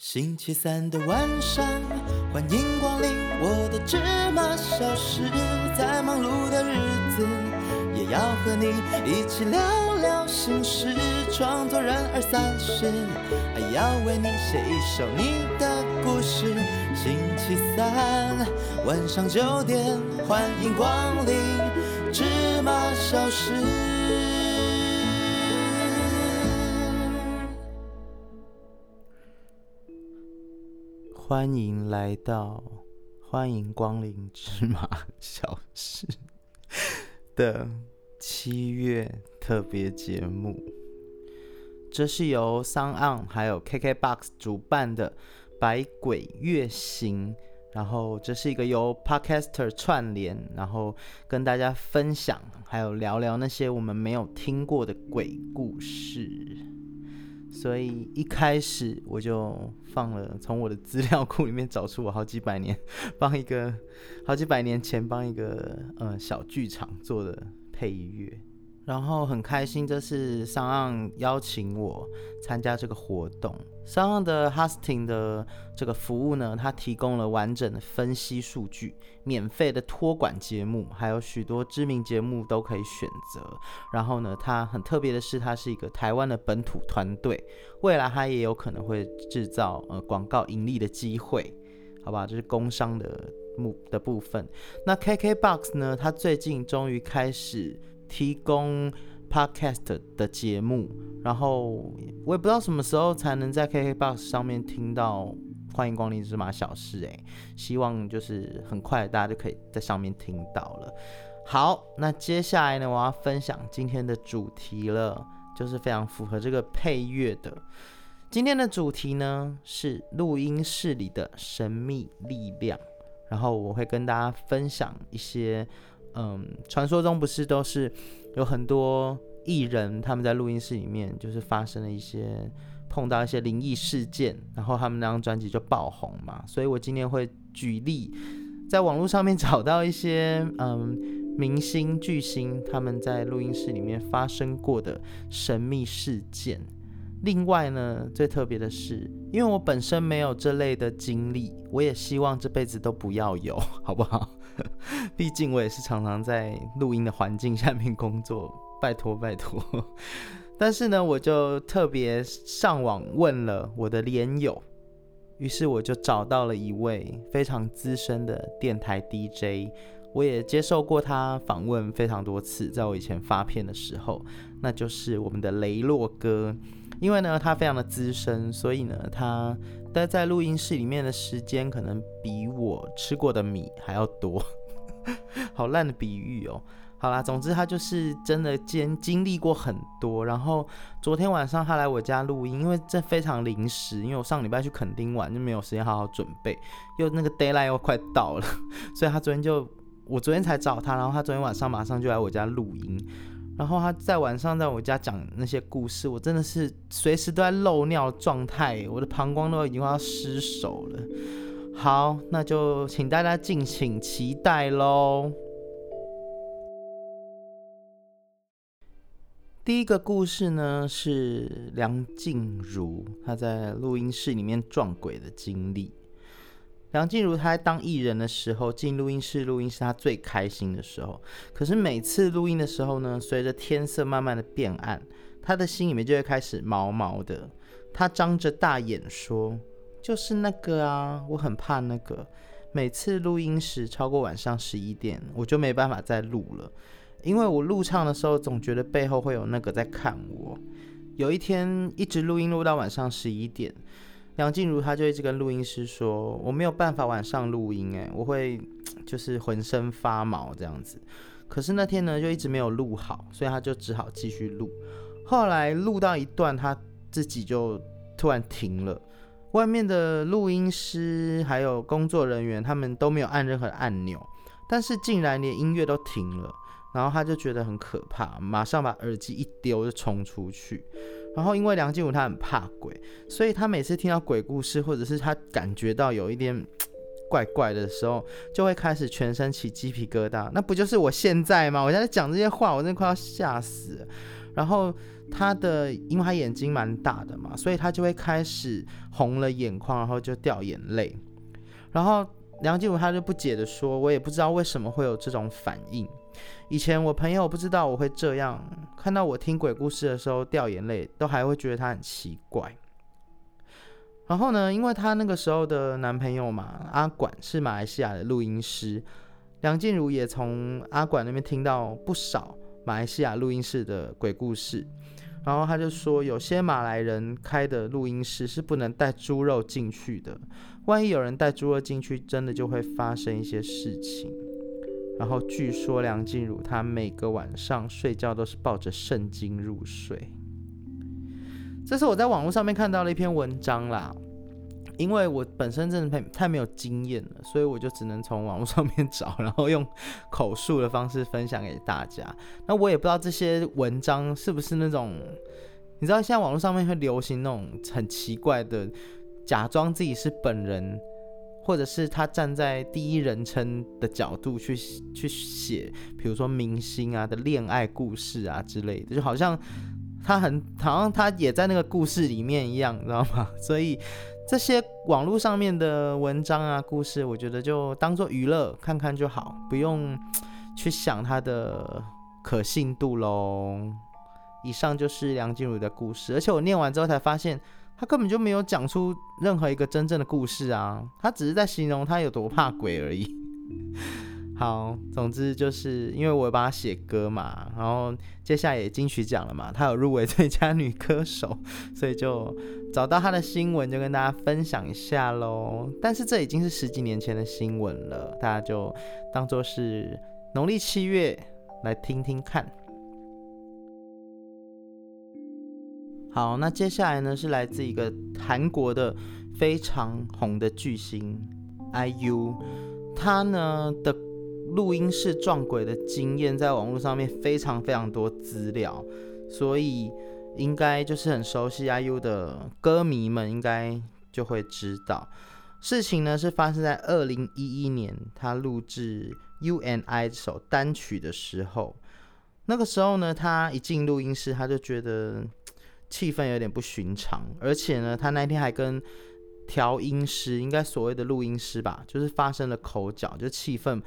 星期三的晚上，欢迎光临我的芝麻小室，在忙碌的日子，也要和你一起聊聊心事。创作人二三十，还要为你写一首你的故事。星期三晚上九点，欢迎光临芝麻小室。欢迎来到，欢迎光临芝麻小事的七月特别节目。这是由桑岸还有 KKBOX 主办的百鬼月行，然后这是一个由 Podcaster 串联，然后跟大家分享，还有聊聊那些我们没有听过的鬼故事。所以一开始我就放了，从我的资料库里面找出我好几百年帮一个好几百年前帮一个呃小剧场做的配乐。然后很开心，这次上岸邀请我参加这个活动。上岸的 hosting 的这个服务呢，它提供了完整的分析数据、免费的托管节目，还有许多知名节目都可以选择。然后呢，它很特别的是，它是一个台湾的本土团队，未来它也有可能会制造呃广告盈利的机会，好吧？这是工商的目的部分。那 KKBOX 呢，它最近终于开始。提供 podcast 的节目，然后我也不知道什么时候才能在 KKBOX 上面听到欢迎光临芝麻小事诶，希望就是很快大家就可以在上面听到了。好，那接下来呢，我要分享今天的主题了，就是非常符合这个配乐的。今天的主题呢是录音室里的神秘力量，然后我会跟大家分享一些。嗯，传说中不是都是有很多艺人他们在录音室里面就是发生了一些碰到一些灵异事件，然后他们那张专辑就爆红嘛。所以我今天会举例，在网络上面找到一些嗯明星巨星他们在录音室里面发生过的神秘事件。另外呢，最特别的是，因为我本身没有这类的经历，我也希望这辈子都不要有，好不好？毕竟我也是常常在录音的环境下面工作，拜托拜托。但是呢，我就特别上网问了我的连友，于是我就找到了一位非常资深的电台 DJ，我也接受过他访问非常多次，在我以前发片的时候，那就是我们的雷洛哥。因为呢，他非常的资深，所以呢，他待在录音室里面的时间可能比我吃过的米还要多。好烂的比喻哦。好啦，总之他就是真的经经历过很多。然后昨天晚上他来我家录音，因为这非常临时，因为我上礼拜去垦丁玩就没有时间好好准备，又那个 d a y l i g h t 又快到了，所以他昨天就我昨天才找他，然后他昨天晚上马上就来我家录音。然后他在晚上在我家讲那些故事，我真的是随时都在漏尿状态，我的膀胱都已经快要失守了。好，那就请大家敬请期待喽。第一个故事呢是梁静茹她在录音室里面撞鬼的经历。梁静茹她在当艺人的时候，进录音室录音是她最开心的时候。可是每次录音的时候呢，随着天色慢慢的变暗，她的心里面就会开始毛毛的。她张着大眼说：“就是那个啊，我很怕那个。每次录音时超过晚上十一点，我就没办法再录了，因为我录唱的时候总觉得背后会有那个在看我。有一天一直录音录到晚上十一点。”梁静茹，她就一直跟录音师说：“我没有办法晚上录音，哎，我会就是浑身发毛这样子。可是那天呢，就一直没有录好，所以她就只好继续录。后来录到一段，她自己就突然停了。外面的录音师还有工作人员，他们都没有按任何按钮，但是竟然连音乐都停了。然后他就觉得很可怕，马上把耳机一丢就冲出去。”然后，因为梁静茹她很怕鬼，所以她每次听到鬼故事，或者是她感觉到有一点 怪怪的时候，就会开始全身起鸡皮疙瘩。那不就是我现在吗？我现在讲这些话，我真的快要吓死。然后他的因为他眼睛蛮大的嘛，所以他就会开始红了眼眶，然后就掉眼泪。然后梁静茹他就不解的说：“我也不知道为什么会有这种反应。以前我朋友不知道我会这样，看到我听鬼故事的时候掉眼泪，都还会觉得他很奇怪。”然后呢，因为她那个时候的男朋友嘛，阿管是马来西亚的录音师，梁静茹也从阿管那边听到不少马来西亚录音室的鬼故事。然后他就说，有些马来人开的录音室是不能带猪肉进去的，万一有人带猪肉进去，真的就会发生一些事情。然后据说梁静茹她每个晚上睡觉都是抱着圣经入睡。这是我在网络上面看到了一篇文章啦，因为我本身真的太太没有经验了，所以我就只能从网络上面找，然后用口述的方式分享给大家。那我也不知道这些文章是不是那种，你知道现在网络上面会流行那种很奇怪的，假装自己是本人，或者是他站在第一人称的角度去去写，比如说明星啊的恋爱故事啊之类的，就好像。他很好像他也在那个故事里面一样，你知道吗？所以这些网络上面的文章啊、故事，我觉得就当做娱乐看看就好，不用 去想它的可信度喽。以上就是梁静茹的故事，而且我念完之后才发现，他根本就没有讲出任何一个真正的故事啊，他只是在形容他有多怕鬼而已。好，总之就是因为我帮他写歌嘛，然后接下来也金曲奖了嘛，他有入围 最佳女歌手，所以就找到他的新闻，就跟大家分享一下喽。但是这已经是十几年前的新闻了，大家就当做是农历七月来听听看。好，那接下来呢是来自一个韩国的非常红的巨星 IU，他呢的。录音室撞鬼的经验，在网络上面非常非常多资料，所以应该就是很熟悉 IU 的歌迷们应该就会知道，事情呢是发生在二零一一年，他录制 U N I 这首单曲的时候，那个时候呢，他一进录音室，他就觉得气氛有点不寻常，而且呢，他那天还跟调音师，应该所谓的录音师吧，就是发生了口角，就气氛。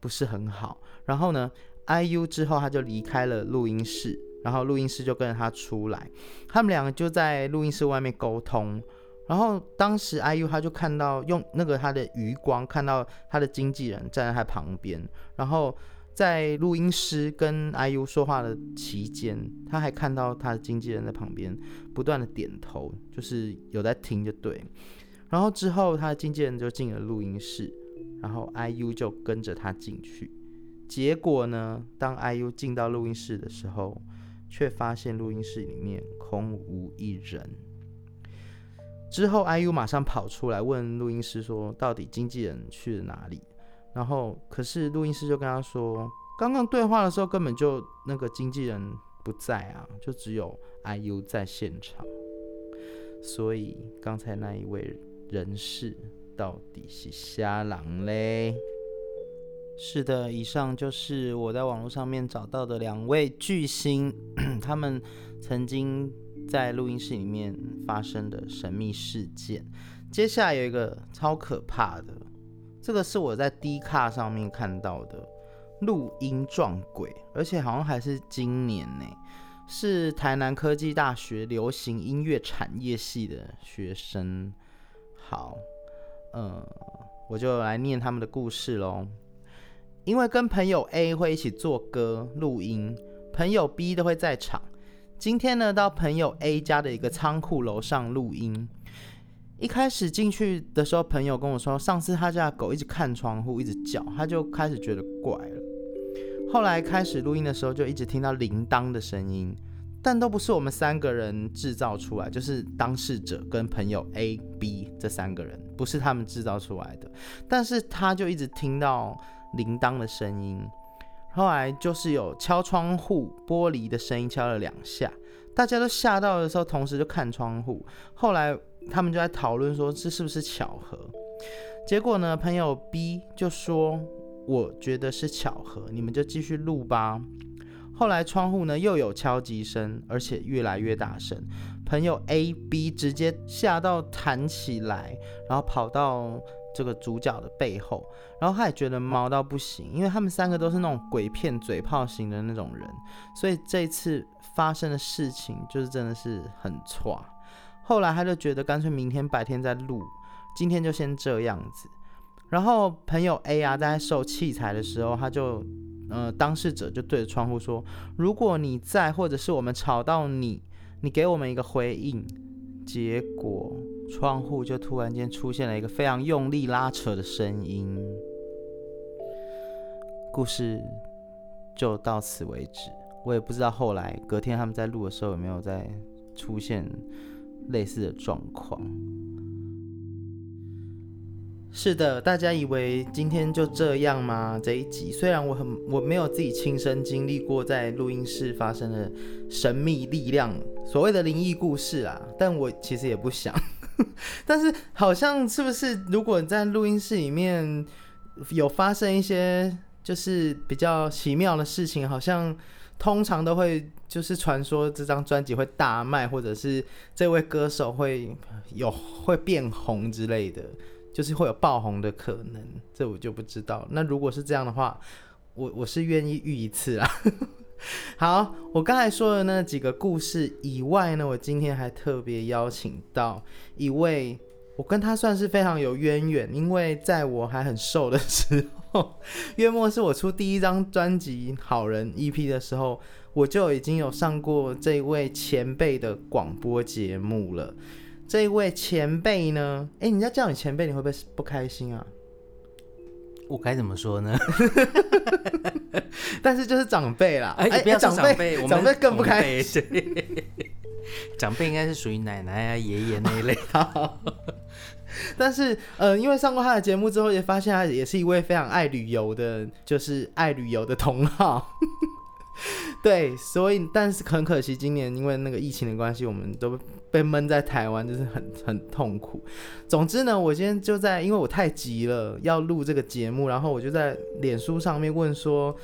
不是很好，然后呢，IU 之后他就离开了录音室，然后录音师就跟着他出来，他们两个就在录音室外面沟通，然后当时 IU 他就看到用那个他的余光看到他的经纪人站在他旁边，然后在录音师跟 IU 说话的期间，他还看到他的经纪人在旁边不断的点头，就是有在听就对，然后之后他的经纪人就进了录音室。然后 IU 就跟着他进去，结果呢，当 IU 进到录音室的时候，却发现录音室里面空无一人。之后 IU 马上跑出来问录音师说：“到底经纪人去了哪里？”然后可是录音师就跟他说：“刚刚对话的时候根本就那个经纪人不在啊，就只有 IU 在现场。所以刚才那一位人士。”到底是瞎狼嘞？是的，以上就是我在网络上面找到的两位巨星，他们曾经在录音室里面发生的神秘事件。接下来有一个超可怕的，这个是我在 D 卡上面看到的录音撞鬼，而且好像还是今年呢，是台南科技大学流行音乐产业系的学生。好。嗯，我就来念他们的故事喽。因为跟朋友 A 会一起做歌录音，朋友 B 都会在场。今天呢，到朋友 A 家的一个仓库楼上录音。一开始进去的时候，朋友跟我说，上次他家狗一直看窗户，一直叫，他就开始觉得怪了。后来开始录音的时候，就一直听到铃铛的声音。但都不是我们三个人制造出来，就是当事者跟朋友 A、B 这三个人，不是他们制造出来的。但是他就一直听到铃铛的声音，后来就是有敲窗户玻璃的声音，敲了两下，大家都吓到的时候，同时就看窗户。后来他们就在讨论说这是不是巧合？结果呢，朋友 B 就说：“我觉得是巧合，你们就继续录吧。”后来窗户呢又有敲击声，而且越来越大声。朋友 A、B 直接吓到弹起来，然后跑到这个主角的背后，然后他也觉得毛到不行，因为他们三个都是那种鬼片嘴炮型的那种人，所以这次发生的事情就是真的是很错。后来他就觉得干脆明天白天再录，今天就先这样子。然后朋友 A 啊，在收器材的时候，他就呃，当事者就对着窗户说：“如果你在，或者是我们吵到你。”你给我们一个回应，结果窗户就突然间出现了一个非常用力拉扯的声音。故事就到此为止。我也不知道后来隔天他们在录的时候有没有再出现类似的状况。是的，大家以为今天就这样吗？这一集虽然我很我没有自己亲身经历过在录音室发生的神秘力量，所谓的灵异故事啊，但我其实也不想。但是好像是不是如果在录音室里面有发生一些就是比较奇妙的事情，好像通常都会就是传说这张专辑会大卖，或者是这位歌手会有会变红之类的。就是会有爆红的可能，这我就不知道。那如果是这样的话，我我是愿意遇一次啊。好，我刚才说的那几个故事以外呢，我今天还特别邀请到一位，我跟他算是非常有渊源，因为在我还很瘦的时候，月末是我出第一张专辑《好人》EP 的时候，我就已经有上过这位前辈的广播节目了。这一位前辈呢？哎，人家叫你前辈，你会不会不开心啊？我该怎么说呢？但是就是长辈啦，哎，不要长辈，长辈更不开心。长辈应该是属于奶奶啊、爷爷那一类。但是，呃，因为上过他的节目之后，也发现他也是一位非常爱旅游的，就是爱旅游的同好。对，所以但是很可惜，今年因为那个疫情的关系，我们都被闷在台湾，就是很很痛苦。总之呢，我今天就在，因为我太急了要录这个节目，然后我就在脸书上面问说，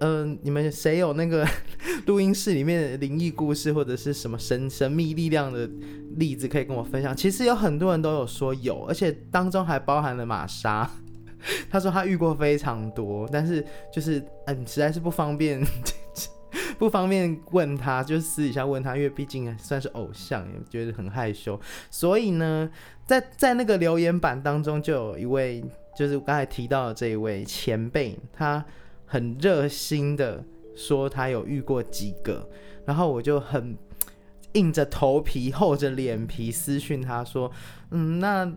嗯，你们谁有那个 录音室里面灵异故事或者是什么神神秘力量的例子可以跟我分享？其实有很多人都有说有，而且当中还包含了玛莎。他说他遇过非常多，但是就是嗯，实在是不方便，不方便问他，就是私底下问他，因为毕竟算是偶像，也觉得很害羞。所以呢，在在那个留言板当中，就有一位，就是刚才提到的这一位前辈，他很热心的说他有遇过几个，然后我就很硬着头皮、厚着脸皮私讯他说，嗯，那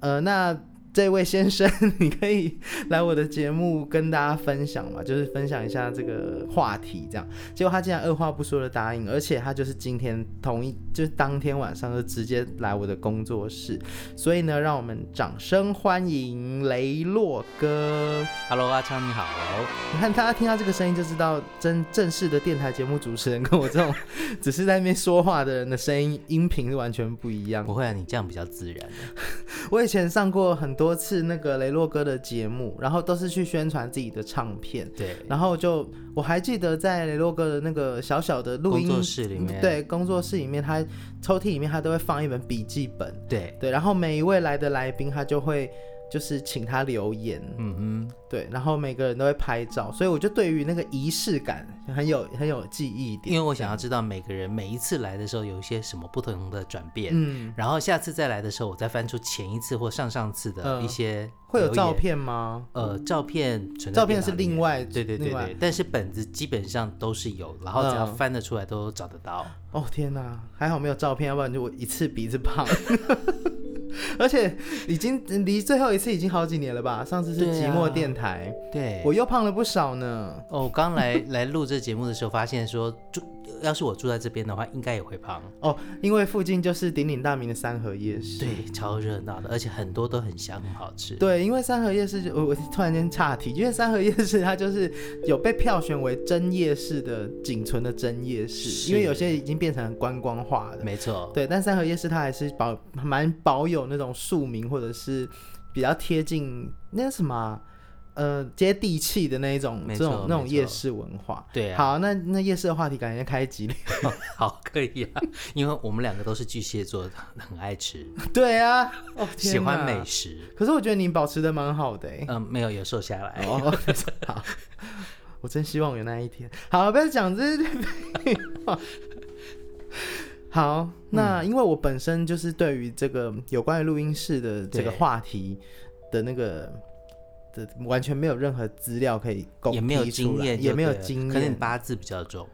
呃那。这位先生，你可以来我的节目跟大家分享嘛，就是分享一下这个话题，这样。结果他竟然二话不说的答应，而且他就是今天同一，就是当天晚上就直接来我的工作室。所以呢，让我们掌声欢迎雷洛哥。Hello，阿昌你好。你看大家听到这个声音就知道，真正式的电台节目主持人跟我这种 只是在那边说话的人的声音音频是完全不一样。不会啊，你这样比较自然。我以前上过很多。多次那个雷洛哥的节目，然后都是去宣传自己的唱片。对，然后就我还记得在雷洛哥的那个小小的录音室里面，对，工作室里面，他抽屉里面他都会放一本笔记本。对对，然后每一位来的来宾，他就会。就是请他留言，嗯哼，对，然后每个人都会拍照，所以我就对于那个仪式感很有很有记忆点。因为我想要知道每个人每一次来的时候有一些什么不同的转变，嗯，然后下次再来的时候，我再翻出前一次或上上次的一些，会有照片吗？呃，照片存，照片是另外，对对对对，但是本子基本上都是有，然后只要翻得出来都找得到。哦天哪，还好没有照片，要不然就我一次比一次胖。而且已经离最后一次已经好几年了吧？上次是寂寞电台，对我又胖了不少呢。哦，刚来 来录这节目的时候，发现说就。要是我住在这边的话，应该也会胖哦，因为附近就是鼎鼎大名的三河夜市，对，超热闹的，而且很多都很香，很好吃。对，因为三河夜市，我我突然间岔题，因为三河夜市它就是有被票选为真夜市的仅存的真夜市，因为有些已经变成观光化的，没错。对，但三河夜市它还是保蛮保有那种庶民或者是比较贴近那什么。呃接地气的那一种这种那种夜市文化。对啊。好，那那夜市的话题，感觉开几聊。好，可以啊，因为我们两个都是巨蟹座，很爱吃。对啊，哦，喜欢美食。可是我觉得你保持的蛮好的。嗯，没有，有瘦下来。哦，好。我真希望有那一天。好，不要讲这些废话。好，那因为我本身就是对于这个有关于录音室的这个话题的那个的完全没有任何资料可以供，也没有经验，也没有经验，可能八字比较重。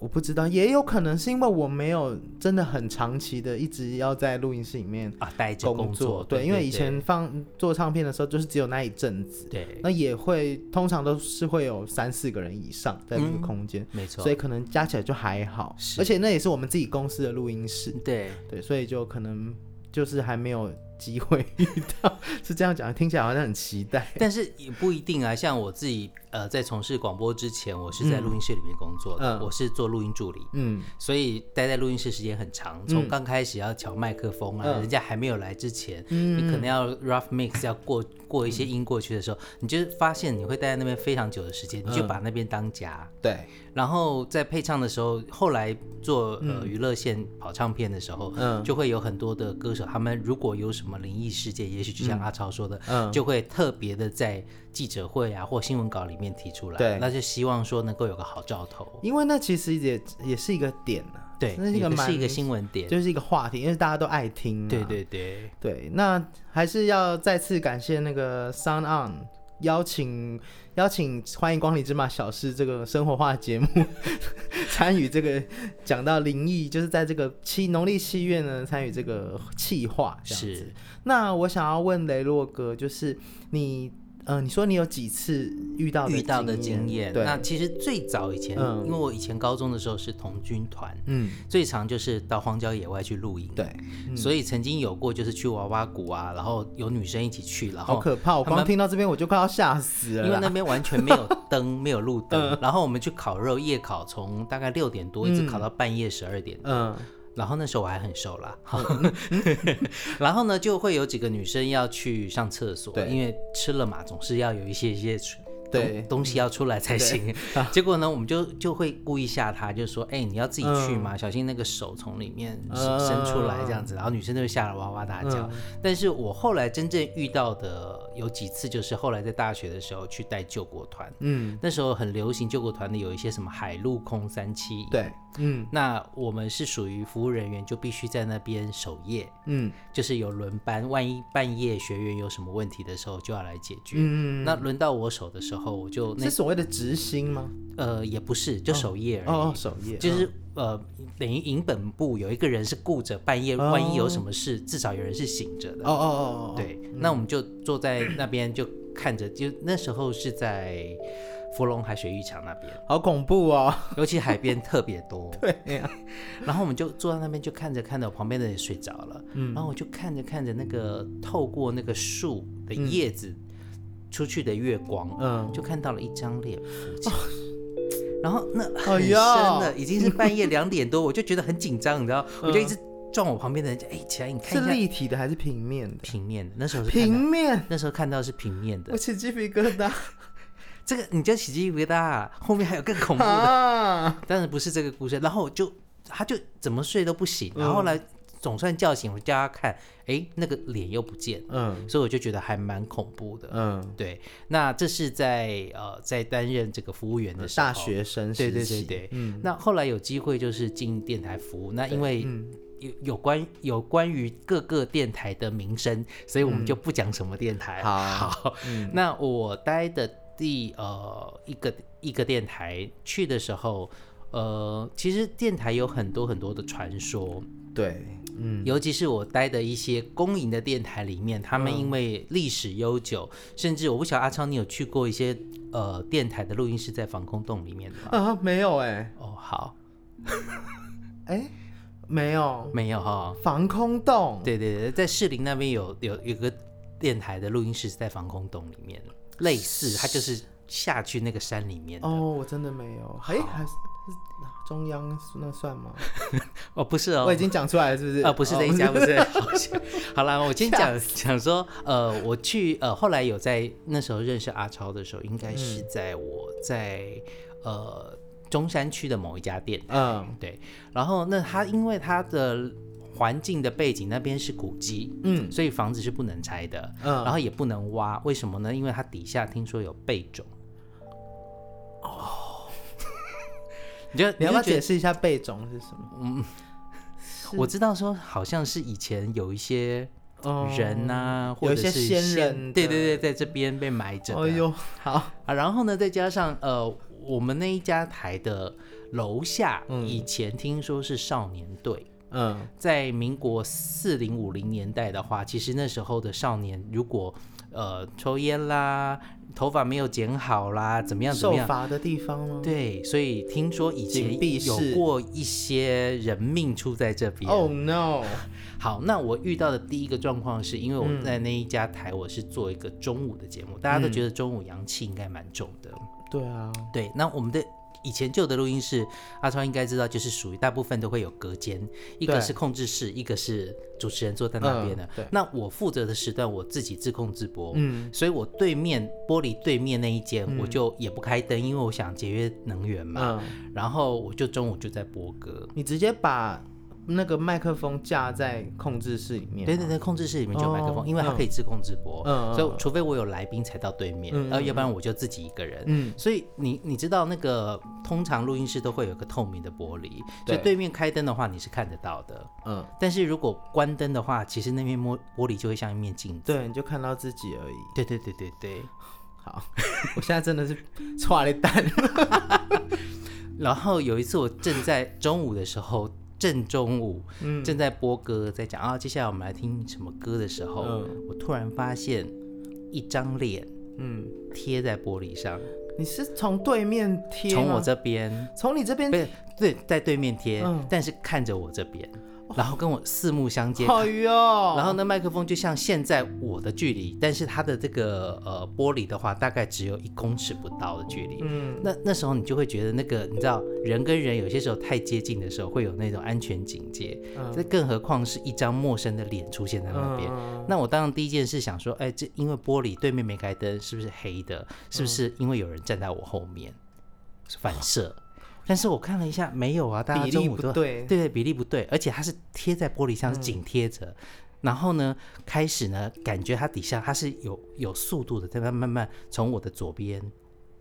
我不知道，也有可能是因为我没有真的很长期的一直要在录音室里面啊待着工作。对，因为以前放做唱片的时候，就是只有那一阵子。对，那也会通常都是会有三四个人以上在那个空间，没错。所以可能加起来就还好，而且那也是我们自己公司的录音室。对对，所以就可能就是还没有。机会遇到是这样讲，听起来好像很期待，但是也不一定啊。像我自己，呃，在从事广播之前，我是在录音室里面工作的，我是做录音助理，嗯，所以待在录音室时间很长。从刚开始要调麦克风啊，人家还没有来之前，你可能要 rough mix，要过过一些音过去的时候，你就发现你会待在那边非常久的时间，你就把那边当家，对。然后在配唱的时候，后来做呃娱乐线跑唱片的时候，嗯，就会有很多的歌手，他们如果有什么灵异事件，也许就像阿超说的，嗯，就会特别的在记者会啊或新闻稿里面提出来，对，那就希望说能够有个好兆头，因为那其实也也是一个点呢，对，那是一个是一个新闻点，就是一个话题，因为大家都爱听，对对对。对，那还是要再次感谢那个 Sound On 邀请。邀请欢迎光临芝麻小事这个生活化节目 参与这个讲到灵异，就是在这个七农历七月呢参与这个气化这样子。那我想要问雷洛哥，就是你。嗯，你说你有几次遇到遇到的经验？对，那其实最早以前，因为我以前高中的时候是童军团，嗯，最常就是到荒郊野外去露营，对，所以曾经有过就是去娃娃谷啊，然后有女生一起去，然后好可怕，我光听到这边我就快要吓死了，因为那边完全没有 灯，没有路灯，然后我们去烤肉，夜烤从大概六点多一直烤到半夜十二点，嗯。然后那时候我还很瘦啦，然后呢就会有几个女生要去上厕所，因为吃了嘛，总是要有一些一些。对，东西要出来才行。结果呢，我们就就会故意吓他，就说：“哎，你要自己去吗？小心那个手从里面伸出来这样子。”然后女生就会吓得哇哇大叫。但是我后来真正遇到的有几次，就是后来在大学的时候去带救国团。嗯，那时候很流行救国团的有一些什么海陆空三七。对，嗯，那我们是属于服务人员，就必须在那边守夜。嗯，就是有轮班，万一半夜学员有什么问题的时候，就要来解决。嗯，那轮到我守的时候。后我就是所谓的执行吗？呃，也不是，就守夜而已。哦，守夜就是呃，等于营本部有一个人是顾着半夜，万一有什么事，至少有人是醒着的。哦哦哦哦，对，那我们就坐在那边就看着，就那时候是在芙蓉海水浴场那边，好恐怖哦，尤其海边特别多。对呀，然后我们就坐在那边就看着看着，旁边的人睡着了，嗯，然后我就看着看着那个透过那个树的叶子。出去的月光，嗯，就看到了一张脸浮起，然后那很深的，已经是半夜两点多，我就觉得很紧张，你知道，我就一直撞我旁边的人，哎，起来，你看一下，是立体的还是平面的？平面的，那时候是平面，那时候看到是平面的，我起鸡皮疙瘩，这个你就起鸡皮疙瘩，后面还有更恐怖的，但是不是这个故事，然后我就他就怎么睡都不醒，然后来。总算叫醒我，叫他看，哎，那个脸又不见，嗯，所以我就觉得还蛮恐怖的，嗯，对。那这是在呃，在担任这个服务员的时候，大学生，对对对对，嗯。那后来有机会就是进电台服务，那因为有有关有关于各个电台的名声，所以我们就不讲什么电台。好，那我待的第呃一个一个电台去的时候，呃，其实电台有很多很多的传说，对。嗯，尤其是我待的一些公营的电台里面，他们因为历史悠久，甚至我不晓得阿昌，你有去过一些呃电台的录音室在防空洞里面吗？啊，没有哎。哦，好。哎，没有，没有哈。防空洞？对对对，在士林那边有有有个电台的录音室是在防空洞里面，类似，它就是下去那个山里面。哦，我真的没有。哎，还是中央那算吗？哦，不是哦，我已经讲出来了，是不是？啊，不是这一家，不是。好了，我先讲讲说，呃，我去呃，后来有在那时候认识阿超的时候，应该是在我在呃中山区的某一家店，嗯，对。然后那他因为他的环境的背景那边是古迹，嗯，所以房子是不能拆的，嗯，然后也不能挖，为什么呢？因为它底下听说有贝种。你就你要不要解释一下贝种是什么？嗯，我知道说好像是以前有一些人呐，或者是先人，对对对，在这边被埋着。哎呦，好啊，然后呢，再加上呃，我们那一家台的楼下，以前听说是少年队。嗯，在民国四零五零年代的话，其实那时候的少年如果呃抽烟啦。头发没有剪好啦，怎么样？受罚的地方吗？对，所以听说以前有过一些人命出在这边。Oh no！好，那我遇到的第一个状况是因为我在那一家台，我是做一个中午的节目，大家都觉得中午阳气应该蛮重的。对啊，对，那我们的。以前旧的录音室，阿超应该知道，就是属于大部分都会有隔间，一个是控制室，一个是主持人坐在那边的。那我负责的时段，我自己自控自播，嗯，所以我对面玻璃对面那一间，我就也不开灯，因为我想节约能源嘛。然后我就中午就在播歌，你直接把。那个麦克风架在控制室里面，对对对，控制室里面就有麦克风，因为它可以自控直播，所以除非我有来宾才到对面，然后要不然我就自己一个人。嗯，所以你你知道那个通常录音室都会有个透明的玻璃，所以对面开灯的话你是看得到的。嗯，但是如果关灯的话，其实那面玻玻璃就会像一面镜子，对，你就看到自己而已。对对对对对，好，我现在真的是错了蛋。然后有一次我正在中午的时候。正中午，正在播歌，在讲啊，接下来我们来听什么歌的时候，我突然发现一张脸，嗯，贴在玻璃上。你是从对面贴？从我这边？从你这边？对，对，在对面贴，但是看着我这边。然后跟我四目相接，哎呦！然后那麦克风就像现在我的距离，但是它的这个呃玻璃的话，大概只有一公尺不到的距离。嗯，那那时候你就会觉得那个，你知道，人跟人有些时候太接近的时候，会有那种安全警戒。嗯，这更何况是一张陌生的脸出现在那边。那我当然第一件事想说，哎，这因为玻璃对面没开灯，是不是黑的？是不是因为有人站在我后面反射？但是我看了一下，没有啊，大家中午都对对比例不对，而且它是贴在玻璃上，是紧贴着。然后呢，开始呢，感觉它底下它是有有速度的，在慢慢慢从我的左边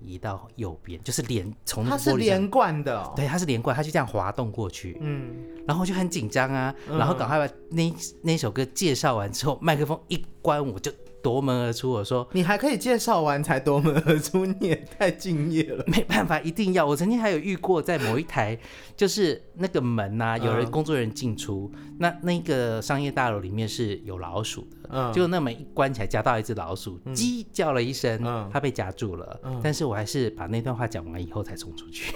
移到右边，就是连从它是连贯的，对，它是连贯，它就这样滑动过去。嗯，然后就很紧张啊，然后赶快把那那首歌介绍完之后，麦克风一关，我就。夺门而出，我说你还可以介绍完才夺门而出，你也太敬业了。没办法，一定要。我曾经还有遇过，在某一台，就是那个门呐，有人工作人员进出，那那个商业大楼里面是有老鼠的，嗯，就那门一关起来，夹到一只老鼠，鸡叫了一声，它被夹住了，但是我还是把那段话讲完以后才冲出去。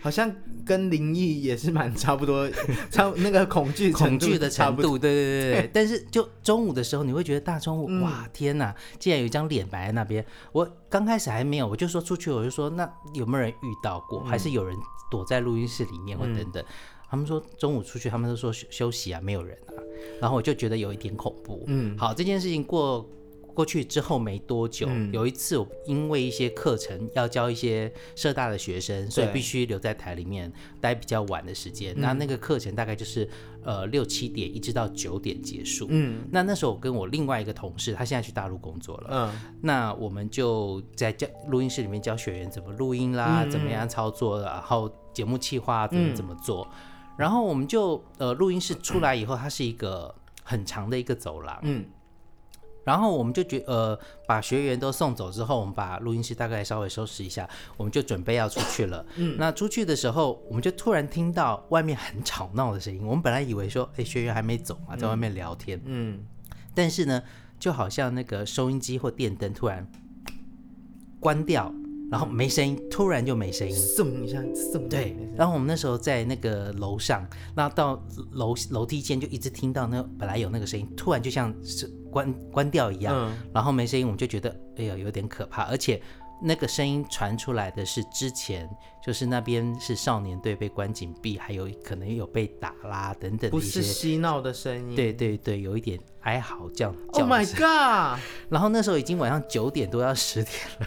好像跟灵异也是蛮差不多，差那个恐惧恐惧的程度，对对对对。但是就中午的时候，你会觉得大中午，哇天哪，竟然有一张脸摆在那边。我刚开始还没有，我就说出去，我就说那有没有人遇到过，还是有人躲在录音室里面或等等。他们说中午出去，他们都说休息啊，没有人啊。然后我就觉得有一点恐怖。嗯，好，这件事情过。过去之后没多久，有一次我因为一些课程要教一些社大的学生，所以必须留在台里面待比较晚的时间。那那个课程大概就是呃六七点一直到九点结束。嗯，那那时候我跟我另外一个同事，他现在去大陆工作了。嗯，那我们就在教录音室里面教学员怎么录音啦，怎么样操作，然后节目企划怎么怎么做。然后我们就呃录音室出来以后，它是一个很长的一个走廊。嗯。然后我们就觉呃，把学员都送走之后，我们把录音室大概稍微收拾一下，我们就准备要出去了。嗯，那出去的时候，我们就突然听到外面很吵闹的声音。我们本来以为说，哎，学员还没走嘛，在外面聊天。嗯，但是呢，就好像那个收音机或电灯突然关掉。然后没声音，突然就没声音，嗖一下，嗖。对，然后我们那时候在那个楼上，那到楼楼梯间就一直听到那本来有那个声音，突然就像是关关掉一样，然后没声音，我们就觉得哎呀有点可怕，而且那个声音传出来的是之前，就是那边是少年队被关紧闭，还有可能有被打啦等等，不是嬉闹的声音。对对对，有一点哀嚎这样。Oh my god！然后那时候已经晚上九点多要十点了，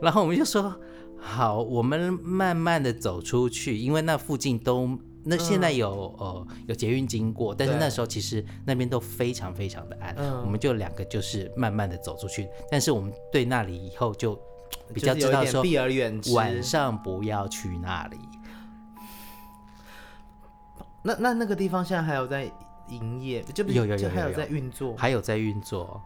然后我们就说好，我们慢慢的走出去，因为那附近都。那现在有呃有捷运经过，但是那时候其实那边都非常非常的暗，我们就两个就是慢慢的走出去，但是我们对那里以后就比较知道说避而远之，晚上不要去那里。那那那个地方现在还有在营业，就有有有还有在运作，还有在运作。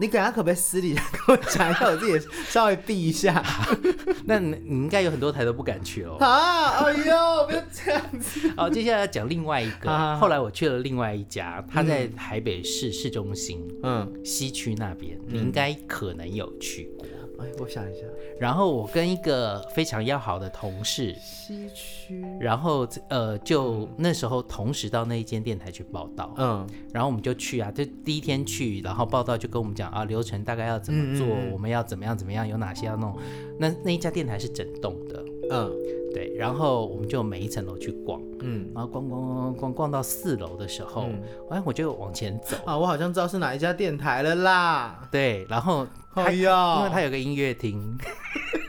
你等下可不可以私底下跟我讲一下，我自己稍微避一下？那你你应该有很多台都不敢去哦。啊，哎呦，不要这样子。好，接下来要讲另外一个。后来我去了另外一家，他在台北市市中心，嗯，西区那边，你应该可能有去过。哎，我想一下。然后我跟一个非常要好的同事，西区，然后呃，就那时候同时到那一间电台去报道，嗯，然后我们就去啊，就第一天去，然后报道就跟我们讲啊，流程大概要怎么做，我们要怎么样怎么样，有哪些要弄。那那一家电台是整栋的，嗯，对，然后我们就每一层楼去逛，嗯，然后逛逛逛逛逛逛到四楼的时候，哎，我就往前走啊，我好像知道是哪一家电台了啦，对，然后。哎呀，因为他有个音乐厅，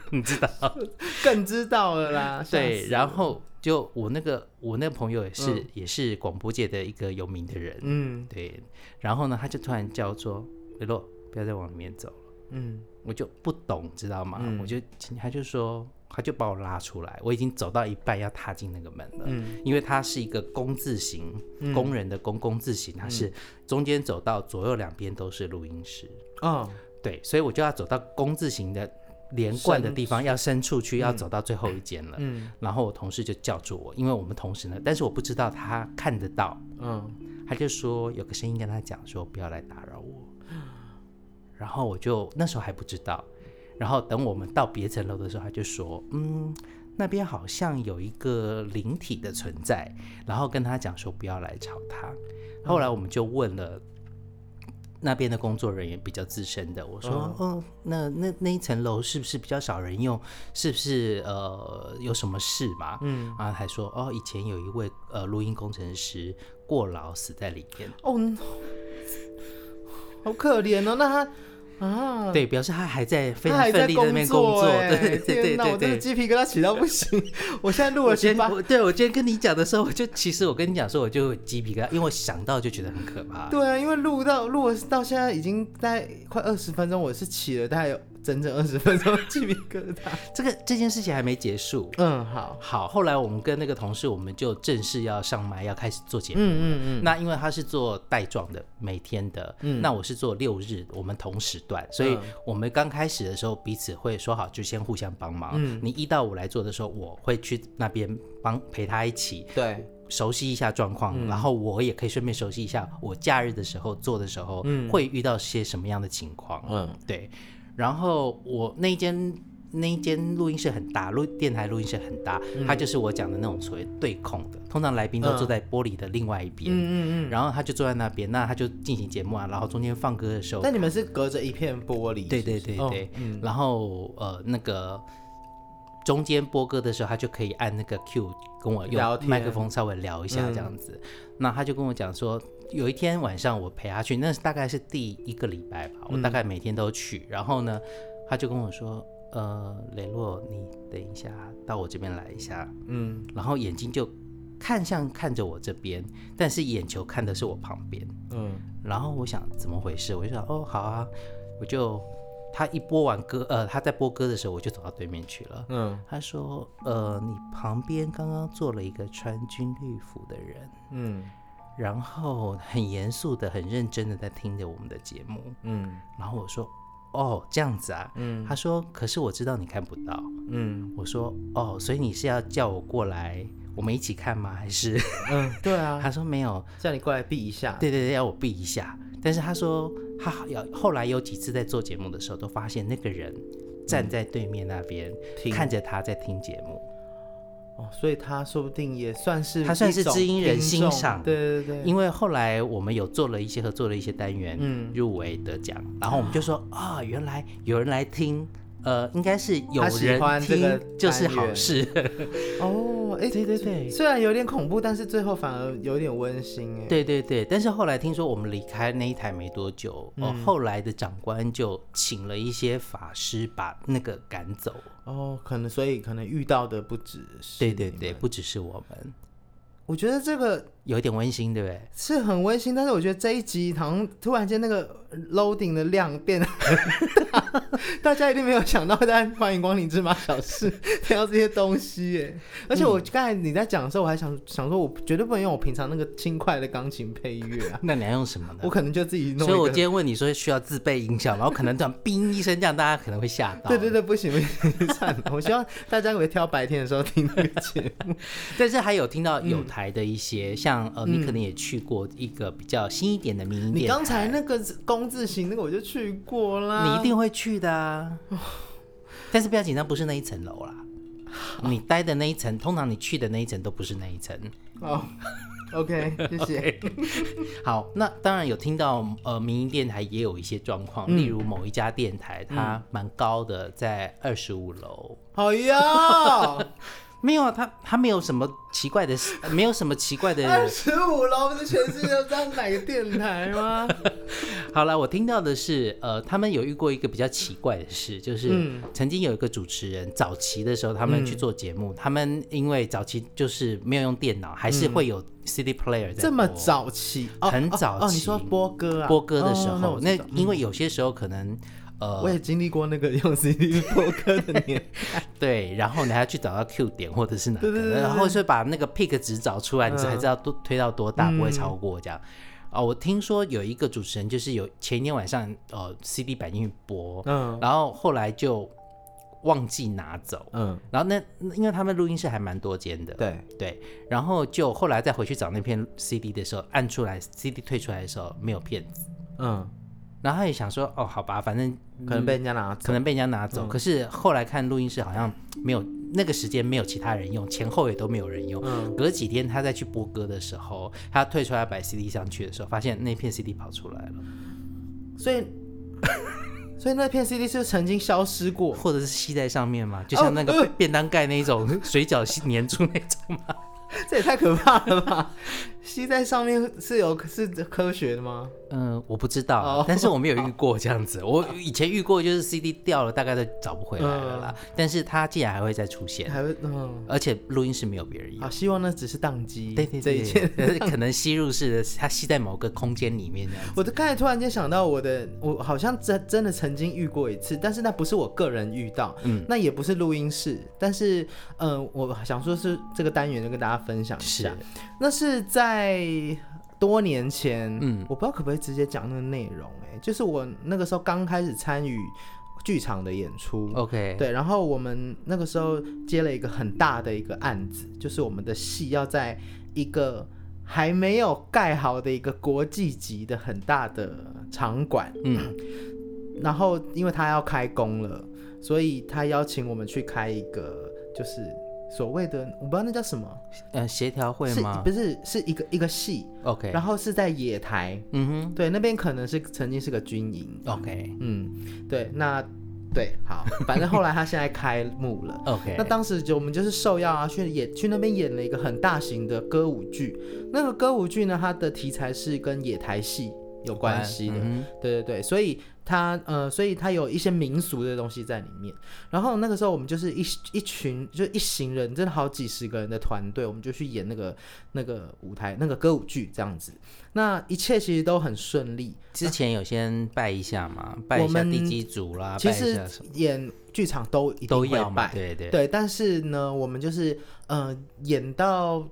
你知道，更知道了啦。对，然后就我那个我那个朋友也是也是广播界的一个有名的人，嗯，对。然后呢，他就突然叫做：“雷洛，不要再往里面走了。”嗯，我就不懂，知道吗？我就他就说，他就把我拉出来，我已经走到一半要踏进那个门了，嗯，因为它是一个工字形，工人的工工字形，它是中间走到左右两边都是录音室，嗯。对，所以我就要走到工字形的连贯的地方，要伸出去，要走到最后一间了。嗯，然后我同事就叫住我，因为我们同时呢，但是我不知道他看得到。嗯，他就说有个声音跟他讲说不要来打扰我。然后我就那时候还不知道，然后等我们到别层楼的时候，他就说嗯，那边好像有一个灵体的存在，然后跟他讲说不要来吵他。后来我们就问了。那边的工作人员比较资深的，我说，哦，那那那一层楼是不是比较少人用？是不是呃有什么事嘛？嗯，然后还说，哦，以前有一位呃录音工程师过劳死在里面。哦，好可怜哦，那他。啊，对，表示他还在非常奋力在那边工作，对对对对对，我这个鸡皮疙瘩起到不行。我现在录了先，对我今天跟你讲的时候，我就其实我跟你讲说，我就鸡皮疙瘩，因为我想到就觉得很可怕。对啊，因为录到录到现在已经在快二十分钟，我是起了大概有。整整二十分钟鸡皮疙瘩，这个这件事情还没结束。嗯，好，好。后来我们跟那个同事，我们就正式要上麦，要开始做节目。嗯嗯嗯。那因为他是做带状的，每天的。嗯。那我是做六日，我们同时段，所以我们刚开始的时候彼此会说好，就先互相帮忙。嗯。你一到五来做的时候，我会去那边帮陪他一起。对。熟悉一下状况，然后我也可以顺便熟悉一下我假日的时候做的时候，会遇到些什么样的情况。嗯，对。然后我那一间那一间录音室很大，录电台录音室很大，它就是我讲的那种所谓对控的，通常来宾都坐在玻璃的另外一边，嗯嗯嗯，然后他就坐在那边，那他就进行节目啊，然后中间放歌的时候，那你们是隔着一片玻璃，对对对对，然后呃那个中间播歌的时候，他就可以按那个 Q 跟我用麦克风稍微聊一下这样子，那他就跟我讲说。有一天晚上，我陪他去，那大概是第一个礼拜吧。我大概每天都去，然后呢，他就跟我说：“呃，雷洛，你等一下到我这边来一下。”嗯，然后眼睛就看向看着我这边，但是眼球看的是我旁边。嗯，然后我想怎么回事，我就想：“哦，好啊。”我就他一播完歌，呃，他在播歌的时候，我就走到对面去了。嗯，他说：“呃，你旁边刚刚坐了一个穿军绿服的人。”嗯。然后很 严肃的、很认真的在听着我们的节目，嗯，然后我说，哦，这样子啊，嗯，他说，可是我知道你看不到，嗯，我说，哦，所以你是要叫我过来，我们一起看吗？还是，嗯，对啊，他说没有，叫你过来避一下，对对对，要我避一下，但是他说他要后来有几次在做节目的时候，都发现那个人站在对面那边看着他在听节目。哦，所以他说不定也算是他算是知音人欣赏，对对对。因为后来我们有做了一些合作的一些单元，嗯，入围得奖，然后我们就说啊，原来有人来听呃，应该是有人听就是好事。哦，哎，对对对，虽然有点恐怖，但是最后反而有点温馨。哎，对对对，但是后来听说我们离开那一台没多久，哦，后来的长官就请了一些法师把那个赶走。哦，可能所以可能遇到的不只是，对对对，不只是我们。我觉得这个。有一点温馨，对不对？是很温馨，但是我觉得这一集好像突然间那个 loading 的量变得大 大家一定没有想到在欢迎光临芝麻小事 听到这些东西耶。而且我刚才你在讲的时候，我还想想说，我绝对不能用我平常那个轻快的钢琴配乐啊。那你要用什么呢？我可能就自己弄。所以我今天问你说需要自备音响吗？我可能这样冰一声，这样大家可能会吓到。对对对，不行不行，算了。我希望大家会挑白天的时候听这个节目。但是还有听到有台的一些像。呃，你可能也去过一个比较新一点的民营店。你刚才那个工字型那个我就去过啦。你一定会去的啊！但是不要紧张，不是那一层楼啦。你待的那一层，通常你去的那一层都不是那一层。哦，OK，谢谢。好，那当然有听到呃，民营电台也有一些状况，例如某一家电台它蛮高的，在二十五楼。好呀。没有啊，他他没有什么奇怪的事，没有什么奇怪的。二十五楼不是全世界都这样哪个电台吗？好了，我听到的是，呃，他们有遇过一个比较奇怪的事，就是曾经有一个主持人，早期的时候他们去做节目，他们因为早期就是没有用电脑，还是会有 CD player 在。这么早期，很早期。哦，你说播歌啊？播歌的时候，那因为有些时候可能。呃，我也经历过那个用 CD 播歌的年，对，然后你还要去找到 Q 点或者是哪个，然后是把那个 pick 值找出来，你才知道多推到多大不会超过这样。哦，我听说有一个主持人就是有前一天晚上呃 CD 摆进去播，嗯，然后后来就忘记拿走，嗯，然后那因为他们录音室还蛮多间的，对。对，然后就后来再回去找那片 CD 的时候，按出来 CD 退出来的时候没有片子，嗯。然后他也想说，哦，好吧，反正可能被人家拿，可能被人家拿走。可是后来看录音室好像没有那个时间，没有其他人用，前后也都没有人用。隔几天他再去播歌的时候，他退出来摆 CD 上去的时候，发现那片 CD 跑出来了。所以，所以那片 CD 是曾经消失过，或者是吸在上面嘛？就像那个便当盖那种水饺粘住那种吗？这也太可怕了吧！吸在上面是有是科学的吗？嗯，我不知道，但是我没有遇过这样子。我以前遇过，就是 CD 掉了，大概都找不回来了啦。但是它竟然还会再出现，还会，嗯，而且录音室没有别人用。好，希望那只是宕机。对对对，可能吸入式的，它吸在某个空间里面这样。我刚才突然间想到，我的我好像真真的曾经遇过一次，但是那不是我个人遇到，嗯，那也不是录音室，但是嗯，我想说是这个单元就跟大家分享一下，那是在。多年前，嗯，我不知道可不可以直接讲那个内容，哎，就是我那个时候刚开始参与剧场的演出，OK，对，然后我们那个时候接了一个很大的一个案子，就是我们的戏要在一个还没有盖好的一个国际级的很大的场馆，嗯，然后因为他要开工了，所以他邀请我们去开一个，就是。所谓的我不知道那叫什么，呃，协调会吗？不是，是一个一个戏，OK，然后是在野台，嗯哼，对，那边可能是曾经是个军营，OK，嗯，对，那对，好，反正后来他现在开幕了，OK，那当时就我们就是受邀啊，去演去那边演了一个很大型的歌舞剧，那个歌舞剧呢，它的题材是跟野台戏有关系的，对对对，所以。他呃，所以他有一些民俗的东西在里面。然后那个时候我们就是一一群，就一行人，真的好几十个人的团队，我们就去演那个那个舞台那个歌舞剧这样子。那一切其实都很顺利。之前有先拜一下嘛，拜一下地基组啦。其实演剧场都一定会拜，对对对。但是呢，我们就是呃演到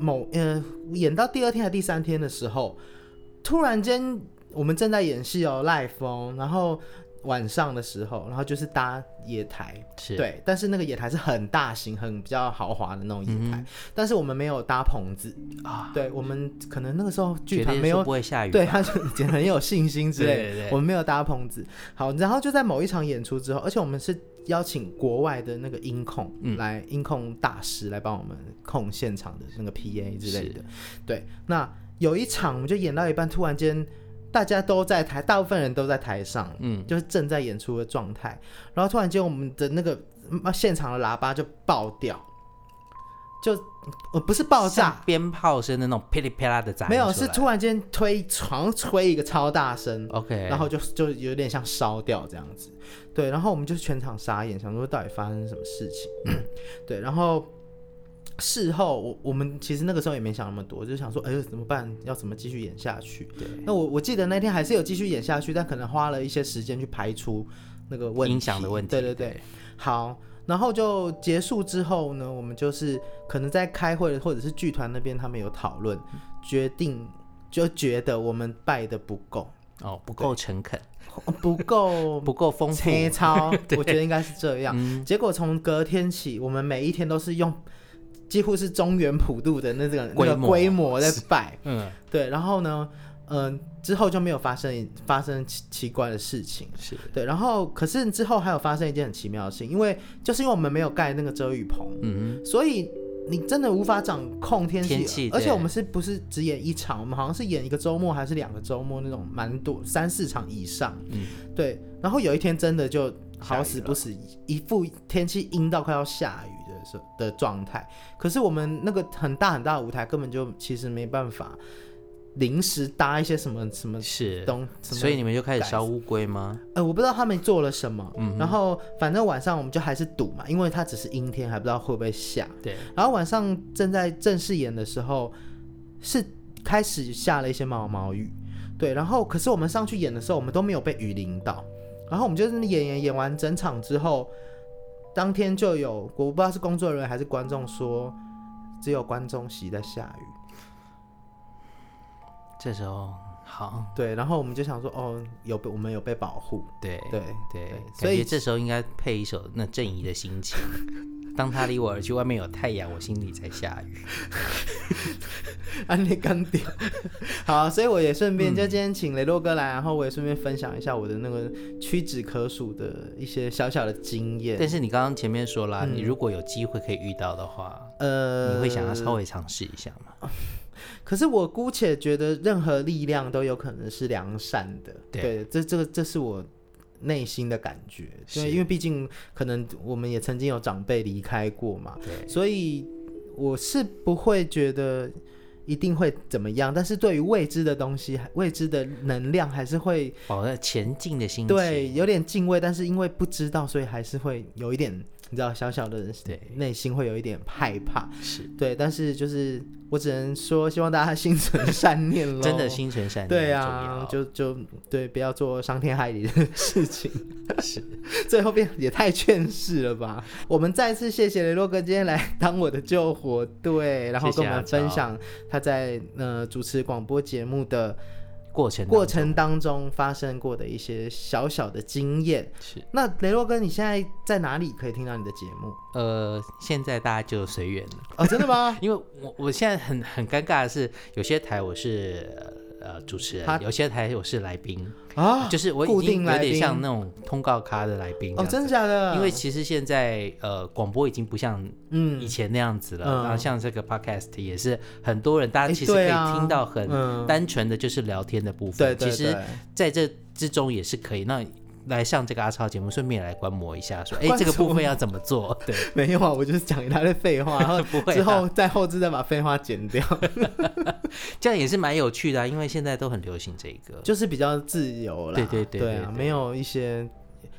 某呃演到第二天还第三天的时候，突然间。我们正在演戏哦，赖风，然后晚上的时候，然后就是搭野台，对，但是那个野台是很大型、很比较豪华的那种野台，但是我们没有搭棚子。啊，对，我们可能那个时候剧团没有不会下雨，对，他就很有信心之类，我们没有搭棚子。好，然后就在某一场演出之后，而且我们是邀请国外的那个音控来音控大师来帮我们控现场的那个 PA 之类的，对，那有一场我们就演到一半，突然间。大家都在台，大部分人都在台上，嗯，就是正在演出的状态。然后突然间，我们的那个现场的喇叭就爆掉，就呃不是爆炸，鞭炮声的那种噼里啪啦的炸，没有，是突然间推床吹一个超大声，OK，然后就就有点像烧掉这样子，对，然后我们就全场傻眼，想说到底发生什么事情，对，然后。事后，我我们其实那个时候也没想那么多，就想说，哎，怎么办？要怎么继续演下去？对。那我我记得那天还是有继续演下去，但可能花了一些时间去排除那个问影响的问题。对对对。好，然后就结束之后呢，我们就是可能在开会或者是剧团那边，他们有讨论，决定就觉得我们拜的不够哦，不够诚恳，不够不够丰富，超。我觉得应该是这样。结果从隔天起，我们每一天都是用。几乎是中原普渡的那个那个规模在摆，嗯，对，然后呢，嗯，之后就没有发生发生奇奇怪的事情，是。对，然后可是之后还有发生一件很奇妙的事情，因为就是因为我们没有盖那个遮雨棚，嗯所以你真的无法掌控天气，而且我们是不是只演一场？我们好像是演一个周末还是两个周末那种，蛮多三四场以上，嗯，对，然后有一天真的就好死不死，一副天气阴到快要下雨。的状态，可是我们那个很大很大的舞台根本就其实没办法临时搭一些什么什么是东，所以你们就开始烧乌龟吗？呃，我不知道他们做了什么，嗯，然后反正晚上我们就还是赌嘛，因为它只是阴天，还不知道会不会下。对，然后晚上正在正式演的时候，是开始下了一些毛毛雨，对，然后可是我们上去演的时候，我们都没有被雨淋到，然后我们就是演演演完整场之后。当天就有，我不知道是工作人员还是观众说，只有观众席在下雨。这时候好，对，然后我们就想说，哦，有被我们有被保护，对对对，所以这时候应该配一首那正义的心情。当他离我而去，外面有太阳，我心里在下雨。安利干掉。好，所以我也顺便就今天请雷洛哥来，然后我也顺便分享一下我的那个屈指可数的一些小小的经验。但是你刚刚前面说了，你如果有机会可以遇到的话，呃，你会想要稍微尝试一下吗？可是我姑且觉得任何力量都有可能是良善的。对，这这个这是我。内心的感觉，对，因为毕竟可能我们也曾经有长辈离开过嘛，对，所以我是不会觉得一定会怎么样，但是对于未知的东西、未知的能量，还是会保持前进的心情，对，有点敬畏，但是因为不知道，所以还是会有一点。你知道，小小的人对。内心会有一点害怕，是。对，但是就是我只能说，希望大家心存善念喽，真的心存善念，对啊，就就对，不要做伤天害理的 事情，是，最后变也太劝世了吧？我们再次谢谢雷洛哥今天来当我的救火队，然后跟我们分享他在呃主持广播节目的。过程过程当中发生过的一些小小的经验是。那雷洛哥，你现在在哪里可以听到你的节目？呃，现在大家就随缘了。哦，真的吗？因为我我现在很很尴尬的是，有些台我是。呃，主持人有些台我是来宾啊，就是我已经有点像那种通告咖的来宾哦，真的假的？因为其实现在呃，广播已经不像嗯。以前那样子了，然后像这个 podcast 也是很多人，大家其实可以听到很单纯的就是聊天的部分，其实在这之中也是可以那。来上这个阿超节目，顺便来观摩一下，说，哎，这个部分要怎么做？对，没有啊，我就是讲一大堆废话，然后之后在后置再把废话剪掉，这样也是蛮有趣的，啊因为现在都很流行这个，就是比较自由了。对对对，对啊，没有一些，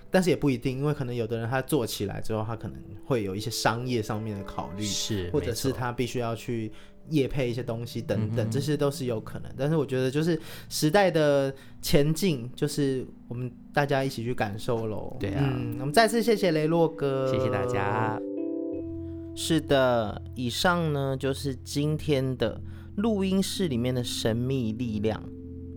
但是也不一定，因为可能有的人他做起来之后，他可能会有一些商业上面的考虑，是，或者是他必须要去。夜配一些东西等等，这些都是有可能。但是我觉得，就是时代的前进，就是我们大家一起去感受喽。对啊，我们再次谢谢雷洛哥，谢谢大家。是的，以上呢就是今天的录音室里面的神秘力量，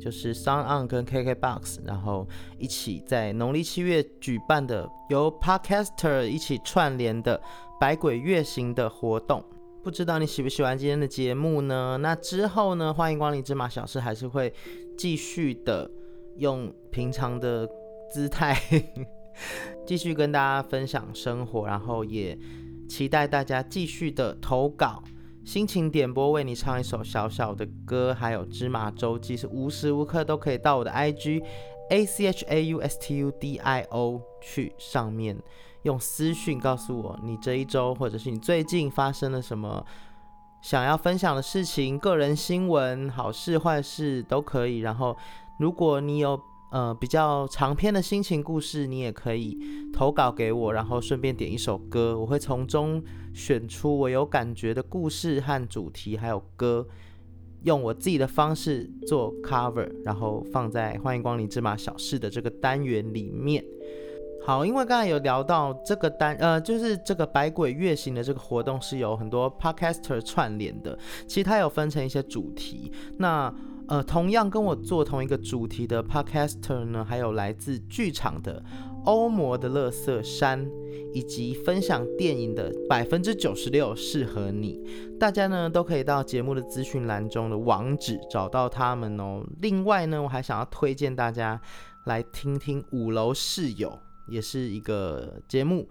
就是 Sound On 跟 KKBox，然后一起在农历七月举办的由 Podcaster 一起串联的百鬼月行的活动。不知道你喜不喜欢今天的节目呢？那之后呢？欢迎光临芝麻小事，还是会继续的用平常的姿态 继续跟大家分享生活，然后也期待大家继续的投稿。心情点播为你唱一首小小的歌，还有芝麻周记是无时无刻都可以到我的 IG A C H A U S T U D I O 去上面用私讯告诉我你这一周或者是你最近发生了什么想要分享的事情，个人新闻、好事坏事都可以。然后如果你有呃，比较长篇的心情故事，你也可以投稿给我，然后顺便点一首歌，我会从中选出我有感觉的故事和主题，还有歌，用我自己的方式做 cover，然后放在欢迎光临芝麻小事的这个单元里面。好，因为刚才有聊到这个单，呃，就是这个百鬼月行的这个活动是有很多 podcaster 串联的，其实它有分成一些主题，那。呃，同样跟我做同一个主题的 podcaster 呢，还有来自剧场的欧魔的乐色山，以及分享电影的百分之九十六适合你，大家呢都可以到节目的资讯栏中的网址找到他们哦。另外呢，我还想要推荐大家来听听五楼室友，也是一个节目。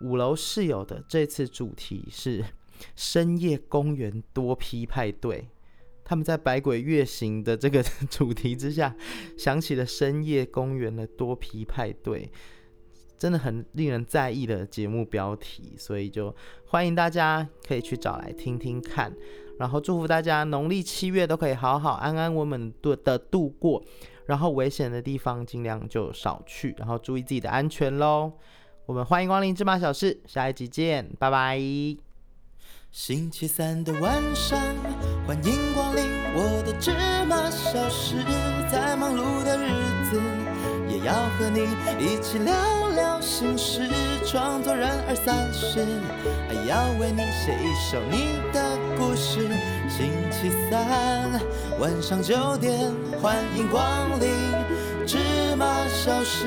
五楼室友的这次主题是 深夜公园多批派对。他们在百鬼月行的这个主题之下，想起了深夜公园的多批派对，真的很令人在意的节目标题，所以就欢迎大家可以去找来听听看。然后祝福大家农历七月都可以好好安安稳稳的的度过，然后危险的地方尽量就少去，然后注意自己的安全喽。我们欢迎光临芝麻小事，下一集见，拜拜。星期三的晚上，欢迎光临我的芝麻小事。再忙碌的日子，也要和你一起聊聊心事。创作人二三十，要为你写一首你的故事。星期三晚上九点，欢迎光临芝麻小事。